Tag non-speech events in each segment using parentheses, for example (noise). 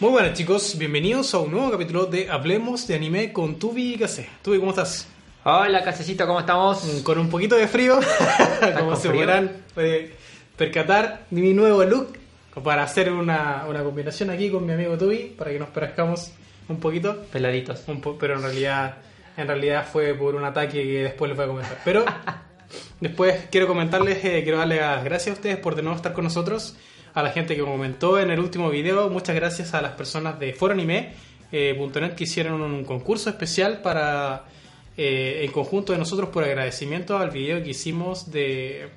Muy buenas chicos, bienvenidos a un nuevo capítulo de Hablemos de Anime con Tubi y Kase. Tubi, ¿cómo estás? Hola, Casecito, ¿cómo estamos? Con un poquito de frío, (laughs) como se frío? podrán eh, percatar mi nuevo look, para hacer una, una combinación aquí con mi amigo Tubi, para que nos parezcamos un poquito, Peladitos. un po- pero en realidad, en realidad fue por un ataque que después les voy a comentar. Pero (laughs) después quiero comentarles, eh, quiero darle las gracias a ustedes por de nuevo estar con nosotros, a la gente que comentó en el último video, muchas gracias a las personas de Foro Anime, eh, que hicieron un concurso especial para eh, en conjunto de nosotros por agradecimiento al video que hicimos de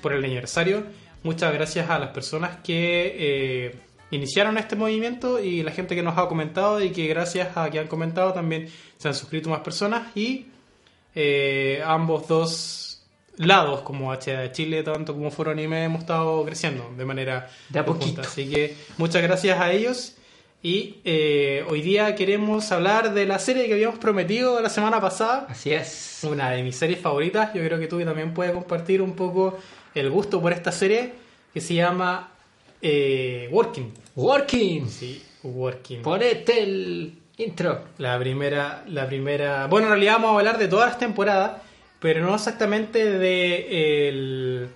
por el aniversario. Muchas gracias a las personas que eh, iniciaron este movimiento y la gente que nos ha comentado y que gracias a que han comentado también se han suscrito más personas y eh, ambos dos lados como HDA Chile tanto como Foro Anime hemos estado creciendo de manera De a conjunta. poquito. así que muchas gracias a ellos y eh, hoy día queremos hablar de la serie que habíamos prometido la semana pasada Así es. una de mis series favoritas. Yo creo que tú también puedes compartir un poco el gusto por esta serie que se llama eh, Working. Working. Sí, Working. Ponete el intro. La primera, la primera. Bueno, en realidad vamos a hablar de todas las temporadas, pero no exactamente de el-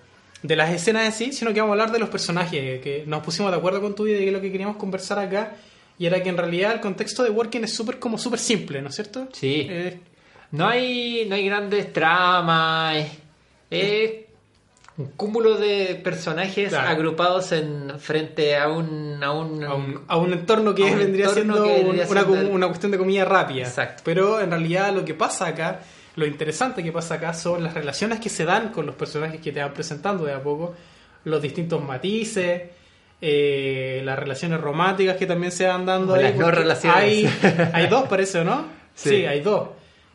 de las escenas en sí, sino que vamos a hablar de los personajes. Que nos pusimos de acuerdo con tú y de que lo que queríamos conversar acá. Y era que en realidad el contexto de Working es súper como súper simple, ¿no es cierto? Sí. Eh, No hay, no hay grandes tramas. Es, es un cúmulo de personajes Claro. agrupados en frente a un, a un, a un, a un entorno que un vendría entorno siendo que un- vendría una, siendo una cuestión de comida rápida. Exacto. Pero en realidad lo que pasa acá, lo interesante que pasa acá son las relaciones que se dan con los personajes que te van presentando de a poco, los distintos matices, eh, las relaciones románticas que también se van dando. Ahí, las no relaciones. Hay, hay dos, (laughs) parece, ¿o no? Sí, Sí. hay dos.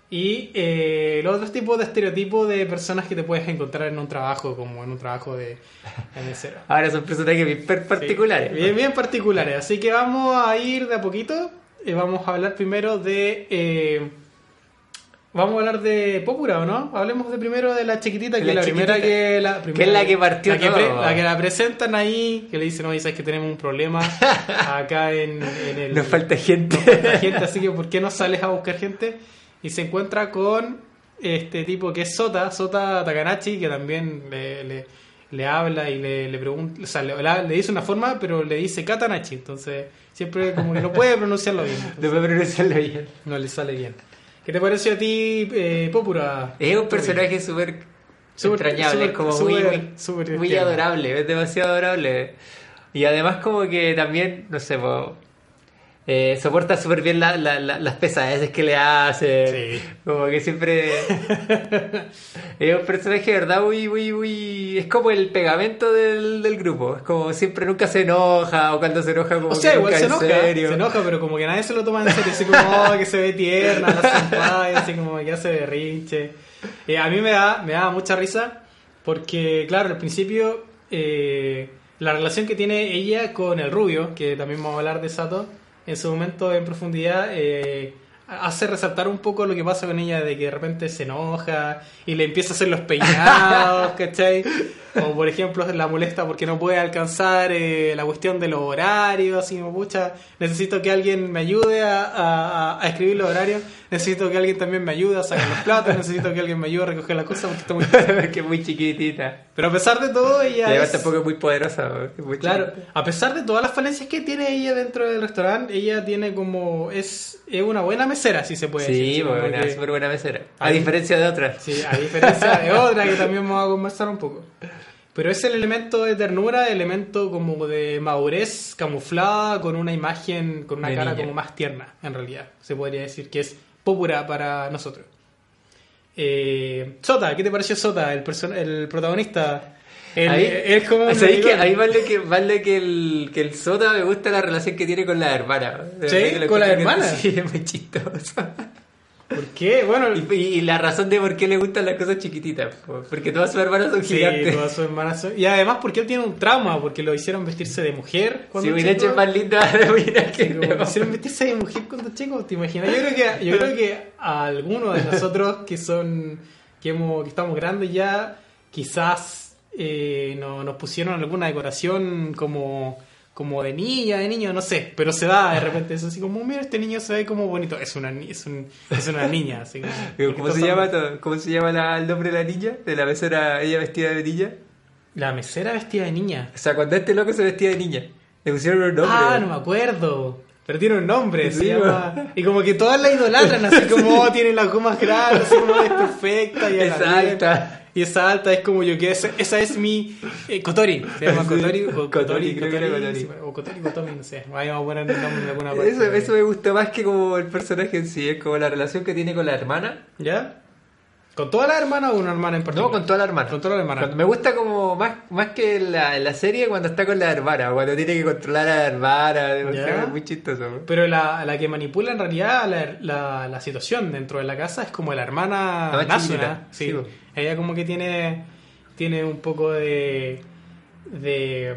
Y eh, los otros tipos de estereotipos de personas que te puedes encontrar en un trabajo, como en un trabajo de, mesero. Ahora son personajes bien particulares. Sí, bien, bien particulares. Así que vamos a ir de a poquito. y vamos a hablar primero de. Vamos a hablar de Popura, ¿o no? Hablemos de primero de la chiquitita, que La es la primera que la Que es la que partió la que, todo. la que la presentan ahí, que le dicen, oye, sabes que tenemos un problema (laughs) acá en, en el. Nos falta gente. nos falta gente, así que ¿por qué no sales a buscar gente? Y se encuentra con este tipo que es Sota, Sota Takanashi, que también le, le, le habla y le, le pregunta, o sea, le, le dice una forma, pero le dice Katanachi, entonces siempre como que no puede pronunciarlo bien, entonces Después pronunciarlo bien. no le sale bien. ¿Qué te pareció a ti, eh, Popura? Es un personaje súper entrañable, súper- es como muy, muy, adorable, es demasiado adorable. Y además como que también, no sé, po, eh, soporta súper bien la- la- la- las pesadeces que le hace. Sí. Como que siempre... (laughs) es un personaje verdad muy, muy, muy... Es como el pegamento del, del grupo. Es como siempre nunca se enoja o cuando se enoja como O sea, que igual nunca se en enoja, serio. se enoja, pero como que nadie se lo toma en serio, así como oh, que se ve tierna, la senpai, así como que hace berrinche. Eh, a mí me da, me da mucha risa porque, claro, al principio eh, la relación que tiene ella con el rubio, que también vamos a hablar de Sato, en su momento en profundidad, eh, hace resaltar un poco lo que pasa con ella, de que de repente se enoja y le empieza a hacer los peinados, (laughs) ¿cachai? O por ejemplo la molesta porque no puede alcanzar eh, la cuestión de los horarios, así como, pucha, necesito que alguien me ayude a, a- a escribir los horarios, necesito que alguien también me ayude a sacar los platos, necesito que alguien me ayude a recoger las cosas porque está muy... (laughs) que es muy chiquitita. Pero a pesar de todo, Y ella... además es- tampoco es muy poderosa. muy Claro, chiquita. a pesar de todas las falencias que tiene ella dentro del restaurante, ella tiene como... Es, es una buena mesera, si se puede decir. Sí, como una súper buena mesera. A Ahí- diferencia de otras. Sí, a diferencia de otra que también vamos a conversar un poco. Pero es el elemento de ternura, el elemento como de madurez camuflada con una imagen, con una De cara niña. como más tierna, en realidad. Se podría decir que es púrpura para nosotros. Eh, Sota, ¿qué te pareció Sota, el, el protagonista? El- Ahí- es como un ¿Sabéis que ahí vale que, vale que, el, que el Sota me gusta la relación que tiene con la hermana. ¿Sí? lo ¿Con la hermana? Sí, es muy chistoso. ¿Por qué? Bueno, Y, y la razón de por qué le gustan las cosas chiquititas. po, Porque todas sus hermanas son sí, gigantes. todas sus hermanas son- Y además porque él tiene un trauma, porque lo hicieron vestirse de mujer Si cuando hubiera chico. hecho más linda (laughs) hubiera que Como lo hicieron vestirse de mujer cuando chico, ¿te imaginas? Yo creo que, yo creo que a algunos de nosotros que son, que, hemos, que estamos grandes ya, quizás eh, no- nos pusieron alguna decoración como, como de niña, de niño, no sé, pero se da de repente eso así como, mira, este niño se ve como bonito, es una, es un- es una niña, así como- (laughs) ¿Cómo se son- llama, ¿Cómo se llama la- el nombre de la niña? De la mesera, ella vestida de niña. La mesera vestida de niña. O sea, cuando este loco se vestía de niña. Le pusieron un nombre. Ah, no me acuerdo. Pero tiene un nombre, se llama. Y como que todas la idolatran, así como oh, tiene las gomas grandes, así como es perfecta. Y a la alta. Y es alta, es como yo que esa, esa es mi. eh, Kotori. Se llama. Kotori. o Kotori, creo que era Kotori. O Kotori Kotomi, no sé. Ahí vamos a poner el nombre de alguna parte. Eso, eso me gusta más que como el personaje en sí, es como la relación que tiene con la hermana. ¿Ya? ¿Con toda la hermana o una hermana en particular? No, con toda la hermana. Con toda la hermana. Cuando- me gusta como más, más que la, la serie cuando está con la hermana, cuando tiene que controlar a la hermana, o sea, Ya. es muy chistoso. ¿no? Pero la, la que manipula en realidad la, la, la situación dentro de la casa es como la hermana chiquitita, Sí. sí. Ella como que tiene, tiene un poco de, de,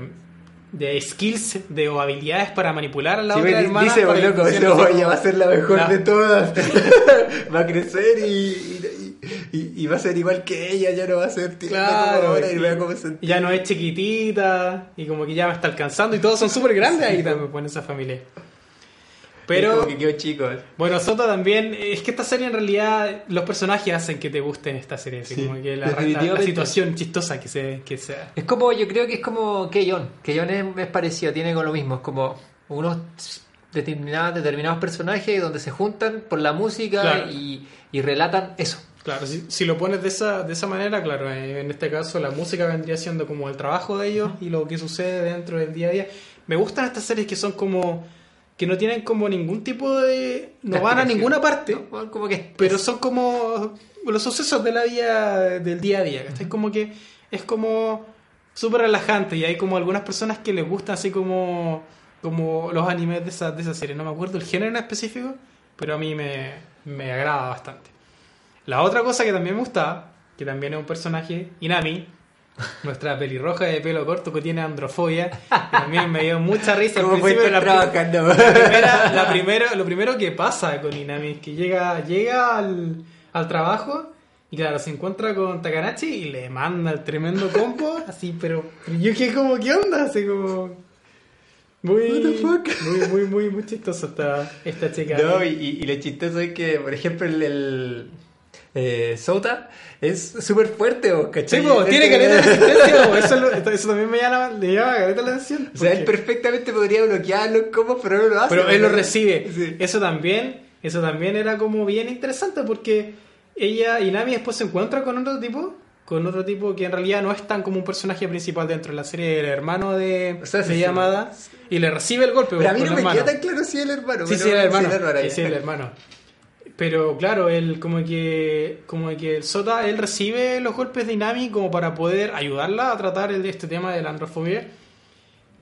de skills de, o habilidades para manipular a la Sí, otra hermana. dice, para "Oh, que loco, como- ella va a ser la mejor de todas. (laughs) va a crecer y, y, va a ser igual que ella, ya no va a ser tierna como Claro, ahora y, y- ya no es chiquitita y como que ya me está alcanzando y todos son súper grandes ahí también pues, en esa familia. Pero Como que quedó chico. Bueno, Sota también, es que esta serie en realidad, los personajes hacen que te gusten esta serie, así Sí, como que la, la- la definitivamente. situación chistosa que se, que sea. Es como, yo creo que es como Keyon. Keyon es, es parecido, tiene con lo mismo. Es como unos determinados, determinados personajes donde se juntan por la música Claro. y, y relatan eso. Claro, si, si lo pones de esa, de esa manera, claro, eh, en este caso la música vendría siendo como el trabajo de ellos y lo que sucede dentro del día a día. Me gustan estas series que son como, que no tienen como ningún tipo de... no van a ninguna parte. ¿no? Como que pero son como los sucesos de la vida del día a día. ¿cachai? Como que es como súper relajante y hay como algunas personas que les gustan así como, como los animes de esa, de esa serie. No me acuerdo el género en específico, pero a mí me, me agrada bastante. La otra cosa que también me gustaba, que también es un personaje, Inami, (laughs) nuestra pelirroja de pelo corto que tiene androfobia, que también me dio mucha (laughs) risa al ¿Cómo fue principio la, trabajando? la primera, la primero, lo primero que pasa con Inami es que llega, llega al, al trabajo y claro, se encuentra con Takanashi y le manda el tremendo compo, (laughs) así, pero, pero yo que como, ¿qué onda? Así como... Muy, What the fuck? muy, muy, muy, muy chistoso esta, esta chica. No, y, y- y lo chistoso es que, por ejemplo, el, el eh, Sota es súper fuerte, ¿o? Sí, ¿cachai? po, tiene caleta de resistencia, po, eso, lo- (laughs) eso también me llama, le llama caleta la atención. O sea, él perfectamente podría bloquear los combos, pero no lo hace. pero él lo recibe. Sí. Eso también, eso también era como bien interesante porque ella y Nami después se encuentra con otro tipo, con otro tipo que en realidad no es tan como un personaje principal dentro de la serie, el hermano de, O sea, sí, de sí. Yamada, y le recibe el golpe. Pero a mí no me hermano. queda tan claro si es el hermano. Sí, sí, el hermano. sí, el hermano, Pero claro, él como que como que el Sota él recibe los golpes de Inami como para poder ayudarla a tratar el, este tema de la androfobia.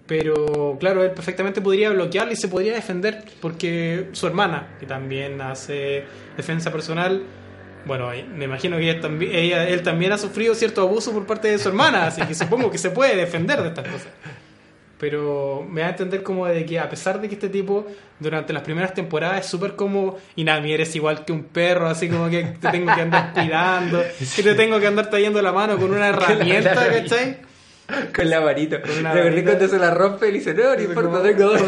Pero claro, él perfectamente podría bloquearla y se podría defender porque su hermana, que también hace defensa personal, bueno, me imagino que ella, también, ella- él también ha sufrido cierto abuso por parte de su hermana, así que supongo que se puede defender de estas cosas. Pero me da a entender como de que a pesar de que este tipo durante las primeras temporadas es súper como Inami, eres igual que un perro, así como que te tengo que andar (laughs) cuidando, que te tengo que andar trayendo la mano con una (laughs) herramienta, la- ¿cachai? Con la varita. Con una ¿Te acordás varita. cuando se la rompe y le dice, no, no importa, tengo dos.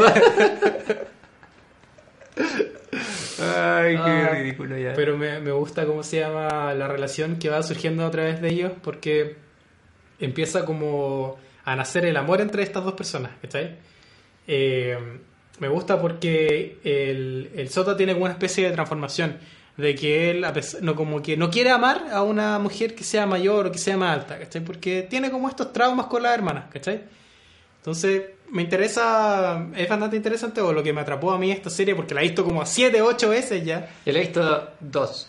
Ay, qué Ah, ridículo ya. Pero me, me gusta cómo se llama la relación que va surgiendo a través de ellos, porque empieza como a nacer el amor entre estas dos personas, ¿cachai? Eh, me gusta porque el, el Sota tiene como una especie de transformación, de que él a pesar- no, como que no quiere amar a una mujer que sea mayor o que sea más alta, ¿cachai? Porque tiene como estos traumas con las hermanas, ¿cachai? Entonces, me interesa, es bastante interesante, o lo que me atrapó a mí esta serie, porque la he visto como 7, 8 veces ya. Yo la he visto dos.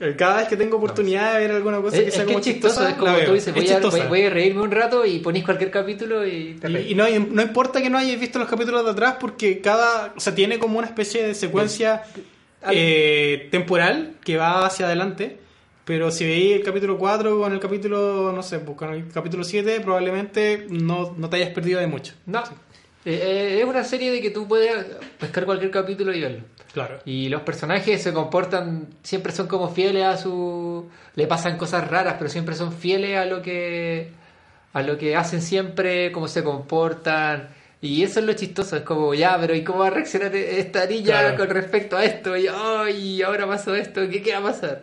Eh, Cada vez que tengo oportunidad de ver alguna cosa Es, que es sea que como es chistoso, chistosa, es como tú dices, Es voy a, chistosa. voy, voy a reírme un rato y ponís cualquier capítulo y te Y, reís. y no, y no importa que no hayáis visto los capítulos de atrás porque cada, o sea, tiene como una especie de secuencia eh, temporal que va hacia adelante. Pero si veis el capítulo 4 con el capítulo, no sé, pues con el capítulo 7, probablemente no, no te hayas perdido de mucho. No, eh, es una serie de que tú puedes pescar cualquier capítulo y verlo. Claro. Y los personajes se comportan, siempre son como fieles a su... Le pasan cosas raras, pero siempre son fieles a lo que a lo que hacen siempre, cómo se comportan. Y eso es lo chistoso, es como, ya, pero ¿y cómo va a reaccionar esta niña Claro. con respecto a esto? Y, ahora pasó esto, ¿qué, ¿qué va a pasar?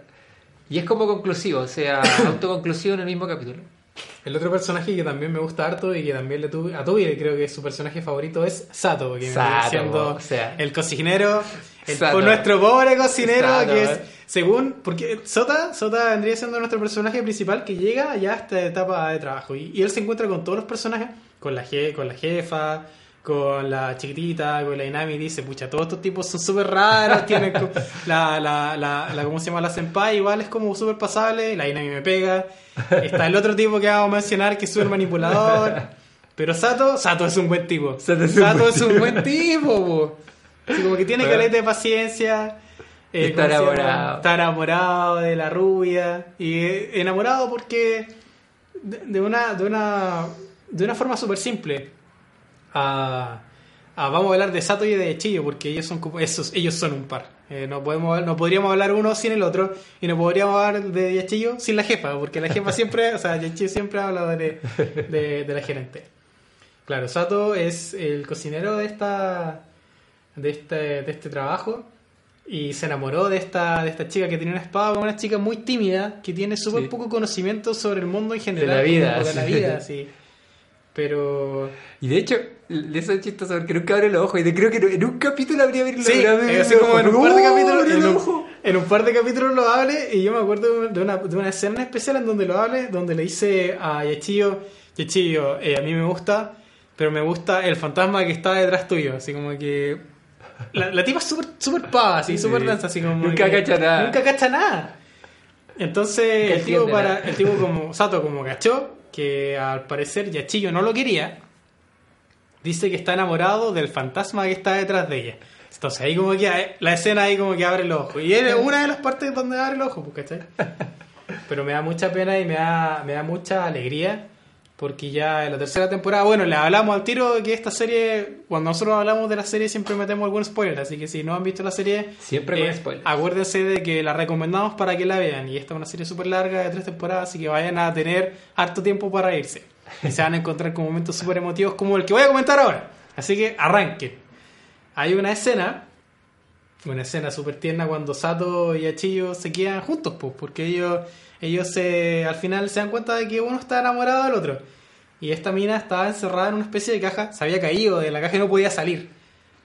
Y es como conclusivo, o sea, (coughs) autoconclusivo en el mismo capítulo. El otro personaje que también me gusta harto y que también le tuve a Tubi, creo que su personaje favorito es Sato, que Sato, siendo o sea. el cocinero, el, Sato. nuestro pobre cocinero, Sato, que es, eh. según, porque Sota, Sota vendría siendo nuestro personaje principal que llega ya a esta etapa de trabajo y, y él se encuentra con todos los personajes, con la, je- con la jefa, con la chiquitita, con la Inami, dice, pucha, todos estos tipos son súper raros, (laughs) tienen la, la, la, la, ¿cómo se llama? La senpai, igual es como súper pasable, la Inami me pega, está el otro tipo que vamos a mencionar que es súper manipulador, pero Sato, Sato es un buen tipo, Sato Sato es es un buen buen tipo, po. Así como que tiene Bueno. caleta de paciencia, eh, Está enamorado. Está enamorado de la rubia. Y eh, enamorado porque de, de una, de una de una forma súper simple. Ah, vamos a hablar de Sato y de Chillo porque ellos son esos, ellos son un par. Eh, no podemos no podríamos hablar uno sin el otro y no podríamos hablar de Yachillo sin la jefa, porque la jefa siempre, o sea, Yachillo siempre habla de, de, de la gerente. Claro, Sato es el cocinero de esta de este, de este trabajo y se enamoró de esta, de esta chica que tiene una espada, una chica muy tímida, que tiene súper Sí. poco conocimiento sobre el mundo en general. la vida, de la vida, sí. Pero Y de hecho, eso es chistoso porque nunca abre los ojos. Y creo que en un capítulo habría abierto Sí, eh, así los como en un ojos. par de ¡Oh, capítulos. En un, ojos! en un par de capítulos lo hable y yo me acuerdo de una, de una escena especial en donde lo hable, donde le dice a Yachillo, Yachillo, eh, a mí me gusta, pero me gusta el fantasma que está detrás tuyo. Así como que... La, la tipa es súper super pava, así, súper Sí. densa, así como... Nunca que- cacha nada. Nunca cacha nada. Entonces, el tipo, para, el tipo como Sato como cachó, que al parecer Yachillo no lo quería, dice que está enamorado del fantasma que está detrás de ella. Entonces ahí como que eh, la escena ahí como que abre los ojos. Y es una de las partes donde abre los ojos, pues, ¿cachai? (laughs) Pero me da mucha pena y me da, me da mucha alegría. Porque ya en la tercera temporada, bueno, le hablamos al tiro de que esta serie, cuando nosotros hablamos de la serie siempre metemos algún spoiler, así que si no han visto la serie, Siempre eh, spoilers. acuérdense de que la recomendamos para que la vean. Y esta es una serie súper larga de tres temporadas, así que vayan a tener harto tiempo para irse. Y se van a encontrar con momentos súper emotivos como el que voy a comentar ahora. Así que arranquen. Hay una escena, una escena súper tierna cuando Sato y Achillo se quedan juntos, pues, porque ellos, ellos se, al final se dan cuenta de que uno está enamorado del otro. Y esta mina estaba encerrada en una especie de caja, se había caído de la caja y no podía salir.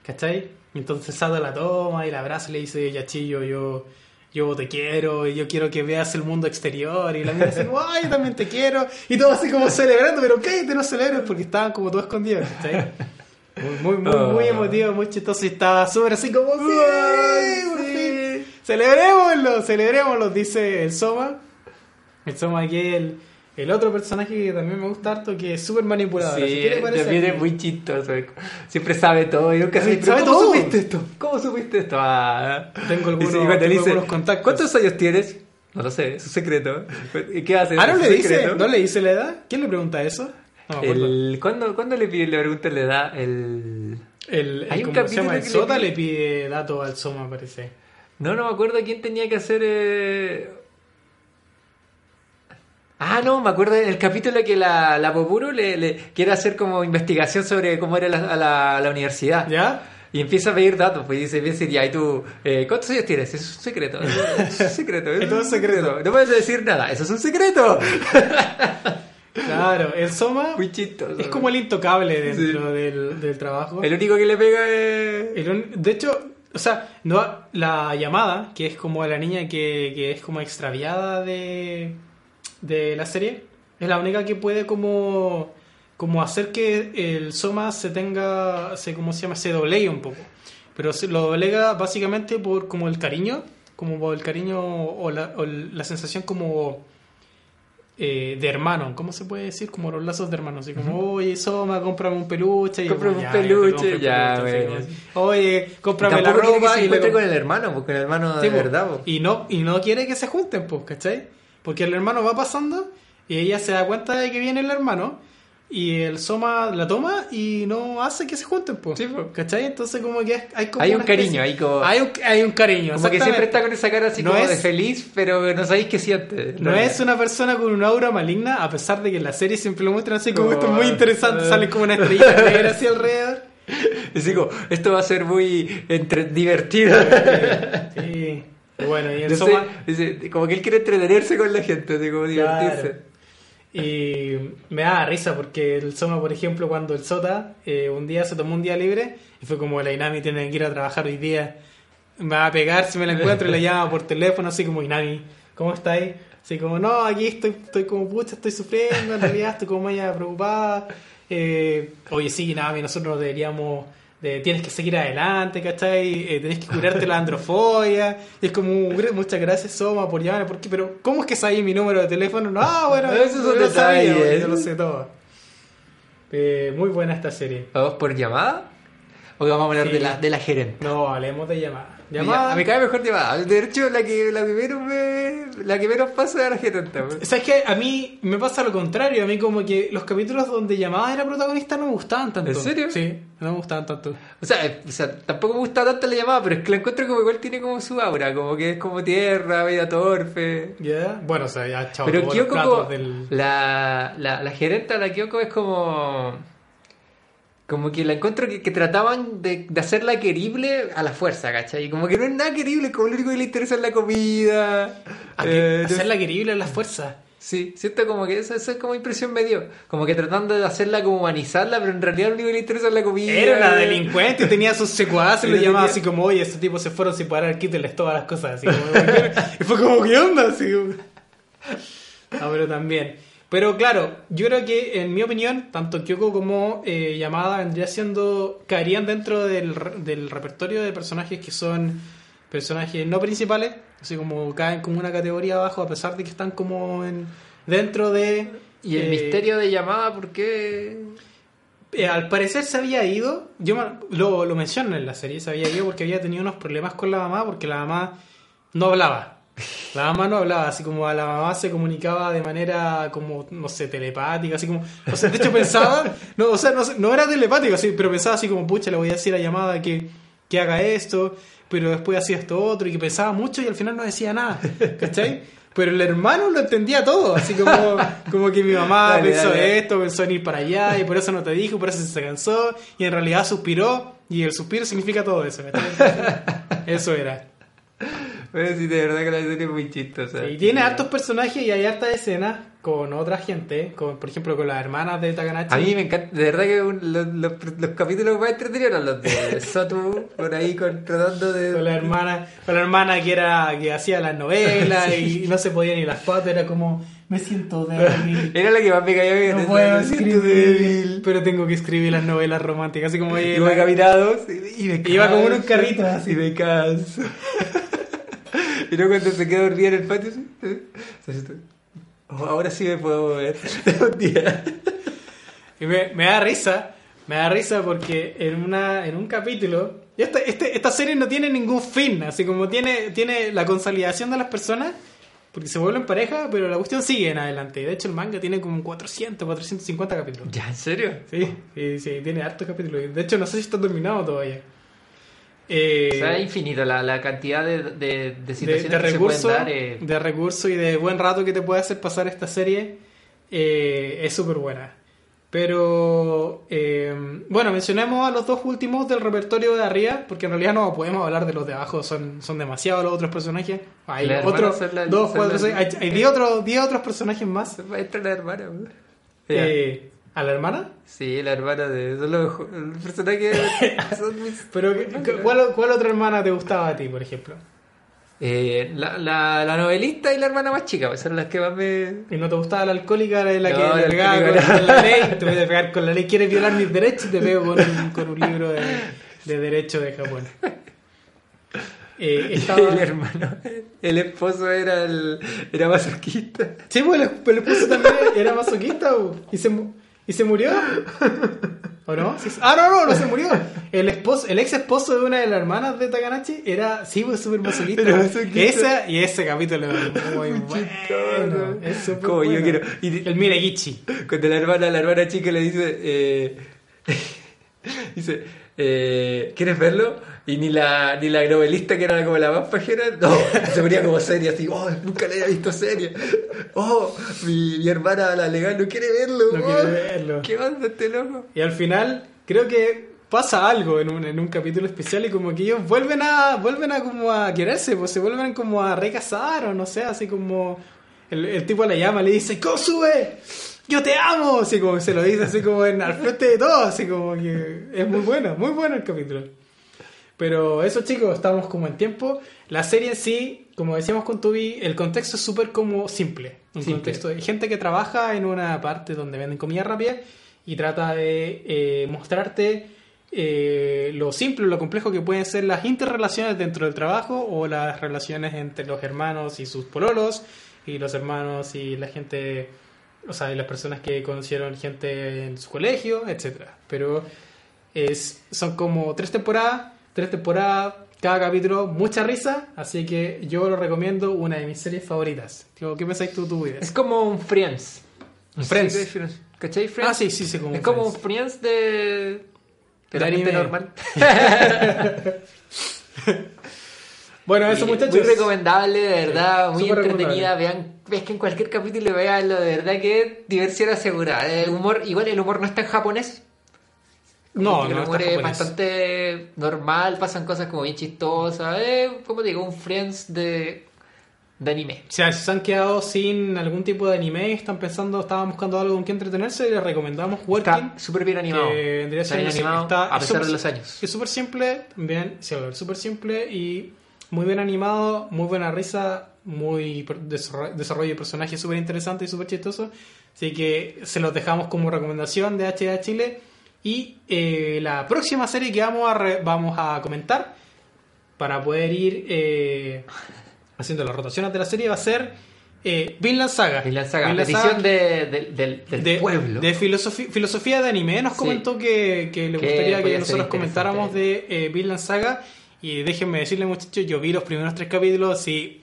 ¿Cachai? Y entonces Sato la toma y la abraza y le dice, Yachillo, yo, yo te quiero y yo quiero que veas el mundo exterior. Y la mina dice, ¡ay, yo también te quiero! Y todo así como celebrando, pero cállate, no celebres porque estaban como todos escondidos, ¿cachai? Muy, muy, muy, muy Oh. emotivo, muy chistoso y estaba súper así como, ¡sí! Por sí. fin! ¡Celebrémoslo! ¡Celebrémoslo! Dice el Soma. El Soma aquí el, el otro personaje que también me gusta harto, que es súper manipulador. Sí, ¿qué parece también es muy chistoso. Siempre sabe todo y nunca Sí, sabe, ¿Cómo todo. supiste esto? ¿Cómo supiste esto? Ah. Tengo algunos- tengo dice, contactos. ¿Cuántos años tienes? No lo sé, es un secreto. ¿Y qué haces? Ah, ¿no le dice? secreto. ¿No le dice la edad? ¿Quién le pregunta eso? No me acuerdo. El, ¿cuándo, ¿Cuándo le pide, le pregunta la edad? El... El, el- Hay un ¿cómo se llama? capítulo El Sota le pide datos al Soma, parece. No, no me acuerdo quién tenía que hacer. eh, Ah, no, me acuerdo del capítulo que la, la Popuru le, le quiere hacer como investigación sobre cómo era la, la, la universidad. ¿Ya? Y empieza a pedir datos, pues dice, bien sería, y tú, eh, ¿cuántos años tienes? Eso es un secreto. Eso es un (laughs) secreto. eso es un secreto. No puedes decir nada, eso es un secreto. (laughs) Claro, el Soma es como el intocable dentro Sí. del, del trabajo. El único que le pega es... El un- de hecho, o sea, no, la llamada, que es como la niña que, que es como extraviada de, de la serie, es la única que puede como, como hacer que el Soma se tenga, se, ¿cómo se llama? Se doblegue un poco. Pero se lo doblega básicamente por como el cariño como el cariño o la, o la sensación como eh, de hermano, ¿cómo se puede decir? Como los lazos de hermanos, así como, oye, Soma, cómprame un peluche. Y Cómprame un "Ya, peluche, ya, peluche", así Oye, cómprame la que ropa. se y luego- con el hermano, porque el hermano Sí, de po. verdad. po. Y no, y no quiere que se junten, pues, ¿cachai? Porque el hermano va pasando y ella se da cuenta de que viene el hermano y el Soma la toma y no hace que se junten, pues. Sí, po. ¿Cachai? Entonces como que hay como Hay un una cariño, hay como- Hay un, hay un cariño, Como que siempre está con esa cara así No como de es- feliz, pero no sabéis qué siente. No es una persona con un aura maligna, a pesar de que en la serie siempre lo muestran así como esto es muy interesante, sale como una estrella (laughs) negra así alrededor. Es como, esto va a ser muy entre- divertido. Sí. Y (laughs) bueno, y (laughs) No sé, Soma... dice, como que él quiere entretenerse con la gente, así como divertirse. Claro. Y me da risa porque el Soma, por ejemplo, cuando el Sota eh, un día se tomó un día libre y fue como la Inami tiene que ir a trabajar hoy día, me va a pegar si me la encuentro y la llama por teléfono, así como Inami, ¿cómo estáis? Así como, no, aquí estoy, estoy como pucha, estoy sufriendo, en realidad estoy como media preocupada. Eh, Oye, sí, Inami, nosotros deberíamos. De, tienes que seguir adelante, ¿cachai? Eh, tenés que curarte la androfobia. Y es como, "Gra- muchas gracias, Soma, por llamarme. ¿Por qué? Pero, ¿cómo es que sabéis mi número de teléfono? No, bueno, (laughs) Esos son yo lo sabía, bueno, yo lo sé todo. Eh, muy buena esta serie. ¿Vamos por llamada? ¿O vamos a hablar Sí. de, la, de la gerente? No, hablemos de llamada. Llamada. Llamada. Me cae mejor llamada. De hecho, la que, la menos me, la que menos pasa es la gerente. weón. ¿Sabes qué? A mí me pasa lo contrario. A mí, como que los capítulos donde llamada era protagonista no me gustaban tanto. ¿En serio? Sí, no me gustaban tanto. O sea, eh, o sea, tampoco me gusta tanto la llamada, pero es que la encuentro como igual tiene como su aura, como que es como tierra, media torpe. ¿Ya? Bueno, o sea, ya chao. Pero Kyoko, como- del- la, la, la gerente, la Kyoko es como... Como que la encuentro que, que trataban de, de hacerla querible a la fuerza, ¿cachai? Como que no es nada querible, como lo único que le interesa es la comida. A que- eh, hacerla querible en las fuerzas. Sí, siento como que esa, esa es como impresión me dio. Como que tratando de hacerla como humanizarla, pero en realidad lo único que le interesa es la comida. Era una delincuente y tenía sus secuaces (laughs) y lo llamaba tenía- así como, oye, estos tipos se fueron sin parar, quítenles todas las cosas. Así como, (laughs) y fue como, ¿qué onda? Así como- (laughs) Ah, pero también. Pero claro, yo creo que en mi opinión, tanto Kyoko como eh, Yamada vendría siendo, caerían dentro del, re- del repertorio de personajes que son personajes no principales, así como caen como una categoría abajo a pesar de que están como en dentro de... Y el eh, misterio de llamada, ¿por qué? eh, al parecer se había ido, yo lo, lo menciono en la serie, se había ido porque había tenido unos problemas con la mamá, porque la mamá no hablaba. La mamá no hablaba, así como a la mamá se comunicaba de manera como, no sé, telepática, así como, o sea, de hecho pensaba, no, o sea, no, no era telepático, así, pero pensaba así como, pucha, le voy a decir a la llamada que, que haga esto, pero después hacía esto otro, y que pensaba mucho y al final no decía nada, ¿cachai? Pero el hermano lo entendía todo, así como, como que mi mamá Dale, pensó dale. esto, pensó en ir para allá y por eso no te dijo, por eso se cansó y en realidad suspiró y el suspiro significa todo eso. ¿cachai? Eso era. Bueno, sí, de verdad que la serie es muy chistosa. Y tiene hartos personajes y hay hartas escenas con otra gente, con, por ejemplo con las hermanas de Takanachi. A mí me encanta, de verdad que un- los, los, los capítulos más entretenidos eran los de Sotu, por ahí con, tratando de... Con la hermana, con la hermana que era que hacía las novelas (laughs) y no se podía ni las patas, era como me siento débil. (laughs) Era la que más me cayó bien. No puedo me siento escribir, débil. pero tengo que escribir las novelas románticas, así como Iba la- y, me Iba como canso, unos carritos así. Y me canso. (laughs) y luego cuando se quedó dormida en el patio, ¿eh? "Oh, ahora sí me puedo mover. (laughs) Y me, me da risa, me da risa porque en una en un capítulo, esta, este- esta serie no tiene ningún fin, así como tiene, tiene la consolidación de las personas, porque se vuelven pareja, pero la cuestión sigue en adelante. De hecho, el manga tiene como 400, 450 capítulos. ¿Ya, en serio? Sí, sí, sí, tiene hartos capítulos. De hecho, no sé si está terminado todavía. Eh, O sea, es infinito la, la cantidad de, de, de de, situaciones de se recursos dar. eh. de recurso y de buen rato que te puede hacer pasar esta serie eh, es súper buena pero eh, bueno mencionemos a los dos últimos del repertorio de arriba porque en realidad no podemos hablar de los de abajo son, son demasiados los otros personajes hay hermanas otros las- dos cuatro seis hay, hay diez otros diez otros personajes más entrar la hermana, weón. A la hermana Sí, la hermana de. Son los, personajes. (laughs) son mis- pero ¿cuál, ¿cuál otra hermana te gustaba a ti por ejemplo? Eh, la, la, la novelista y la hermana más chica, pues son las que más me. ¿Y no te gustaba la alcohólica, la, No, que la le pegaba con, alcohólica no. con la ley? Te voy a pegar con la ley. ¿Quieres violar mis derechos? Te pego con un, con un libro de, de derecho de Japón. eh, (laughs) El estaba... hermano, el esposo era el era masoquista. Sí, pues el, el esposo también era masoquista po, y se, y se murió. ¿O no? Sí, Ah, no, no, no se murió. El esposo, el ex esposo de una de las hermanas de Takanashi era, sí, pues súper masoquista. Esa, y ese capítulo es muy (laughs) bueno. Es súper Como yo bueno. quiero- y- El Miregichi. Cuando la hermana, la hermana chica le dice, eh, (laughs) dice, eh, ¿quieres verlo? Y ni la, ni la novelista que era como la más pajera, no, se ponía como seria, así, oh, nunca la había visto seria. Oh, mi, mi hermana, la legal, no quiere verlo. No oh, quiere verlo. ¿Qué onda este loco? Y al final, creo que pasa algo en un, en un capítulo especial y como que ellos vuelven a, vuelven a como a quererse, pues se vuelven como a recasar o no sé, así como el, el tipo la llama, le dice, ¡Kosue! ¡Yo te amo! Así como se lo dice así como en, al frente de todo, así como que es muy bueno, muy bueno el capítulo. Pero eso chicos, estamos como en tiempo. La serie en sí, como decíamos con Tubi, el contexto es súper como simple. Un Simple. contexto de gente que trabaja en una parte donde venden comida rápida y trata de eh, mostrarte eh, lo simple, lo complejo que pueden ser las interrelaciones dentro del trabajo o las relaciones entre los hermanos y sus pololos y los hermanos y la gente, o sea, y las personas que conocieron gente en su colegio, etcétera. Pero es, son como tres temporadas, tres temporadas, cada capítulo, mucha risa, así que yo lo recomiendo, una de mis series favoritas. Tío, ¿Qué pensáis tú, tú, Es como un Friends. Un Friends. Sí, ¿Cachai Friends? Ah, sí, sí, sí, como Es un como un Friends. De... De la gente normal. (laughs) Bueno, eso, Muy- muchachos. Muy recomendable, de verdad, muy entretenida. Vean, ves que en cualquier capítulo veanlo, de verdad que diversión asegurada. El humor, igual el humor no está en japonés. No, no, humor es bastante normal, pasan cosas como bien chistosas. Eh, como digo, un Friends de, de anime. O sea, si se han quedado sin algún tipo de anime están pensando, estaban buscando algo con que entretenerse, les recomendamos Working. Está súper bien animado. que vendría Está bien animado está- a es pesar súper- de los años. Es súper simple, bien, sí, súper simple y muy bien animado, muy buena risa, muy desarrollo de personajes súper interesante y súper chistoso. Así que se los dejamos como recomendación de HDA Chile. Y eh, la próxima serie que vamos a, re- vamos a comentar para poder ir eh, haciendo las rotaciones de la serie va a ser eh, Vinland Saga. Vinland Saga, Vinland petición de- del- del, del de, pueblo. de filosofía de anime nos Sí. comentó que, que le gustaría que nosotros comentáramos de eh, Vinland Saga y déjenme decirle muchachos yo vi los primeros tres capítulos y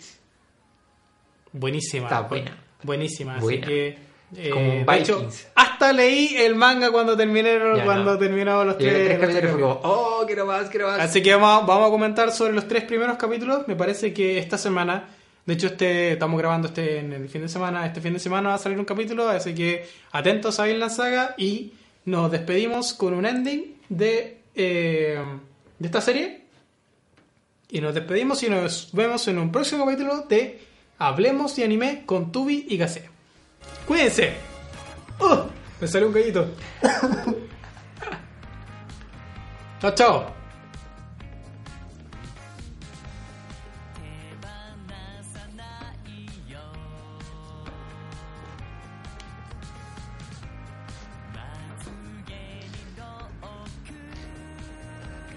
buenísima Está buena. buenísima Buena. así que eh, Como un de hecho, Vikings. hasta leí el manga cuando terminé Ya cuando no. terminamos los tres, tres los tres capítulos fue capítulos. como, oh, quiero más, quiero más. Así que vamos, a- vamos a comentar sobre los tres primeros capítulos. Me parece que esta semana, de hecho, este estamos grabando este en el fin de semana. Este fin de semana va a salir un capítulo, así que atentos a Vinland Saga y nos despedimos con un ending de, eh, de esta serie. Y nos despedimos y nos vemos en un próximo capítulo de Hablemos de anime con Tubi y Gase. Cuídense. ¡Uh! Me salió un gallito. chao, chao.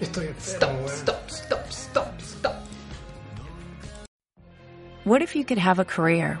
Estoy Stop, enfermo, weón. stop, stop, stop, stop. What if you could have a career